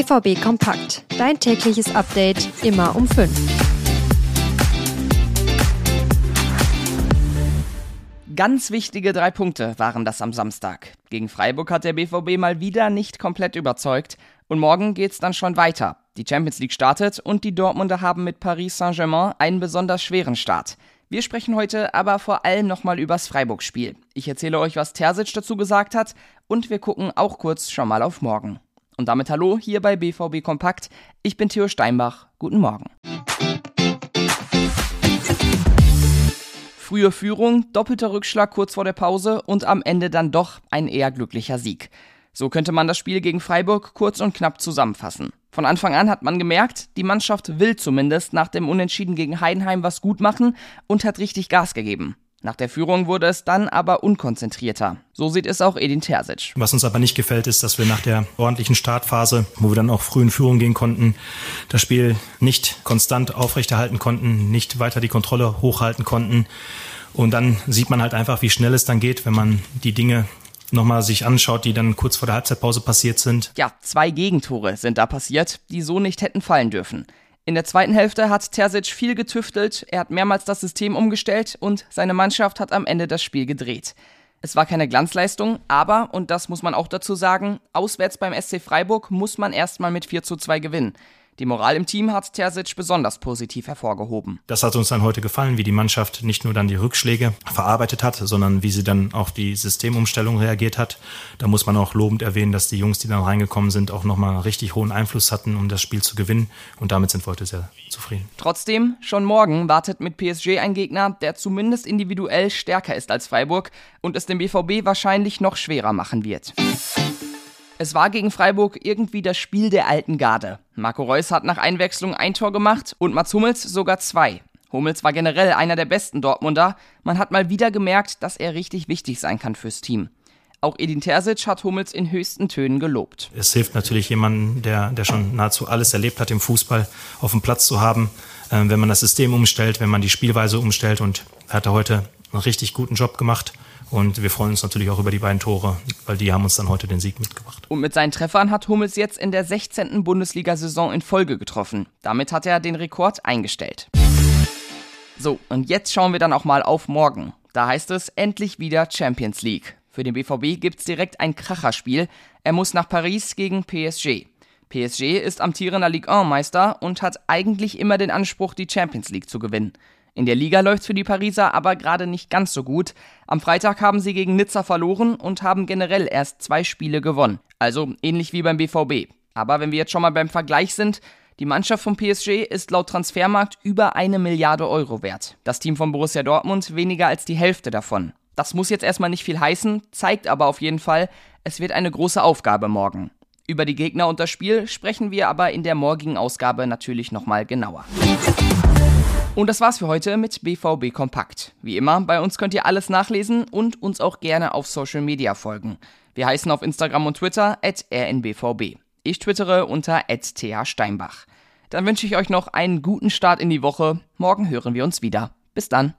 BVB Kompakt. Dein tägliches Update immer um 5. Ganz wichtige drei Punkte waren das am Samstag. Gegen Freiburg hat der BVB mal wieder nicht komplett überzeugt. Und morgen geht's dann schon weiter. Die Champions League startet und die Dortmunder haben mit Paris Saint-Germain einen besonders schweren Start. Wir sprechen heute aber vor allem nochmal übers Freiburg-Spiel. Ich erzähle euch, was Terzic dazu gesagt hat und wir gucken auch kurz schon mal auf morgen. Und damit hallo hier bei BVB Kompakt. Ich bin Theo Steinbach. Guten Morgen. Frühe Führung, doppelter Rückschlag kurz vor der Pause und am Ende dann doch ein eher glücklicher Sieg. So könnte man das Spiel gegen Freiburg kurz und knapp zusammenfassen. Von Anfang an hat man gemerkt, die Mannschaft will zumindest nach dem Unentschieden gegen Heidenheim was gut machen und hat richtig Gas gegeben. Nach der Führung wurde es dann aber unkonzentrierter. So sieht es auch Edin Terzic. Was uns aber nicht gefällt, ist, dass wir nach der ordentlichen Startphase, wo wir dann auch früh in Führung gehen konnten, das Spiel nicht konstant aufrechterhalten konnten, nicht weiter die Kontrolle hochhalten konnten. Und dann sieht man halt einfach, wie schnell es dann geht, wenn man die Dinge nochmal sich anschaut, die dann kurz vor der Halbzeitpause passiert sind. Ja, zwei Gegentore sind da passiert, die so nicht hätten fallen dürfen. In der zweiten Hälfte hat Terzic viel getüftelt, er hat mehrmals das System umgestellt und seine Mannschaft hat am Ende das Spiel gedreht. Es war keine Glanzleistung, aber, und das muss man auch dazu sagen, auswärts beim SC Freiburg muss man erstmal mit 4 zu 2 gewinnen. Die Moral im Team hat Terzic besonders positiv hervorgehoben. Das hat uns dann heute gefallen, wie die Mannschaft nicht nur dann die Rückschläge verarbeitet hat, sondern wie sie dann auf die Systemumstellung reagiert hat. Da muss man auch lobend erwähnen, dass die Jungs, die dann reingekommen sind, auch nochmal richtig hohen Einfluss hatten, um das Spiel zu gewinnen. Und damit sind wir heute sehr zufrieden. Trotzdem, schon morgen wartet mit PSG ein Gegner, der zumindest individuell stärker ist als Freiburg und es dem BVB wahrscheinlich noch schwerer machen wird. Es war gegen Freiburg irgendwie das Spiel der alten Garde. Marco Reus hat nach Einwechslung ein Tor gemacht und Mats Hummels sogar zwei. Hummels war generell einer der besten Dortmunder. Man hat mal wieder gemerkt, dass er richtig wichtig sein kann fürs Team. Auch Edin Terzic hat Hummels in höchsten Tönen gelobt. Es hilft natürlich jemandem, der, der schon nahezu alles erlebt hat im Fußball, auf dem Platz zu haben, äh, wenn man das System umstellt, wenn man die Spielweise umstellt. Und er hat heute einen richtig guten Job gemacht. Und wir freuen uns natürlich auch über die beiden Tore, weil die haben uns dann heute den Sieg mitgebracht. Und mit seinen Treffern hat Hummels jetzt in der 16. Bundesliga-Saison in Folge getroffen. Damit hat er den Rekord eingestellt. So, und jetzt schauen wir dann auch mal auf morgen. Da heißt es endlich wieder Champions League. Für den BVB gibt's direkt ein Kracherspiel. Er muss nach Paris gegen PSG. PSG ist amtierender Ligue 1 Meister und hat eigentlich immer den Anspruch, die Champions League zu gewinnen. In der Liga läuft's für die Pariser aber gerade nicht ganz so gut. Am Freitag haben sie gegen Nizza verloren und haben generell erst zwei Spiele gewonnen. Also ähnlich wie beim BVB. Aber wenn wir jetzt schon mal beim Vergleich sind, die Mannschaft vom PSG ist laut Transfermarkt über eine Milliarde Euro wert. Das Team von Borussia Dortmund weniger als die Hälfte davon. Das muss jetzt erstmal nicht viel heißen, zeigt aber auf jeden Fall, es wird eine große Aufgabe morgen. Über die Gegner und das Spiel sprechen wir aber in der morgigen Ausgabe natürlich nochmal genauer. Und das war's für heute mit BVB Kompakt. Wie immer, bei uns könnt ihr alles nachlesen und uns auch gerne auf Social Media folgen. Wir heißen auf Instagram und Twitter at rnbvb. Ich twittere unter @thsteinbach. Dann wünsche ich euch noch einen guten Start in die Woche. Morgen hören wir uns wieder. Bis dann.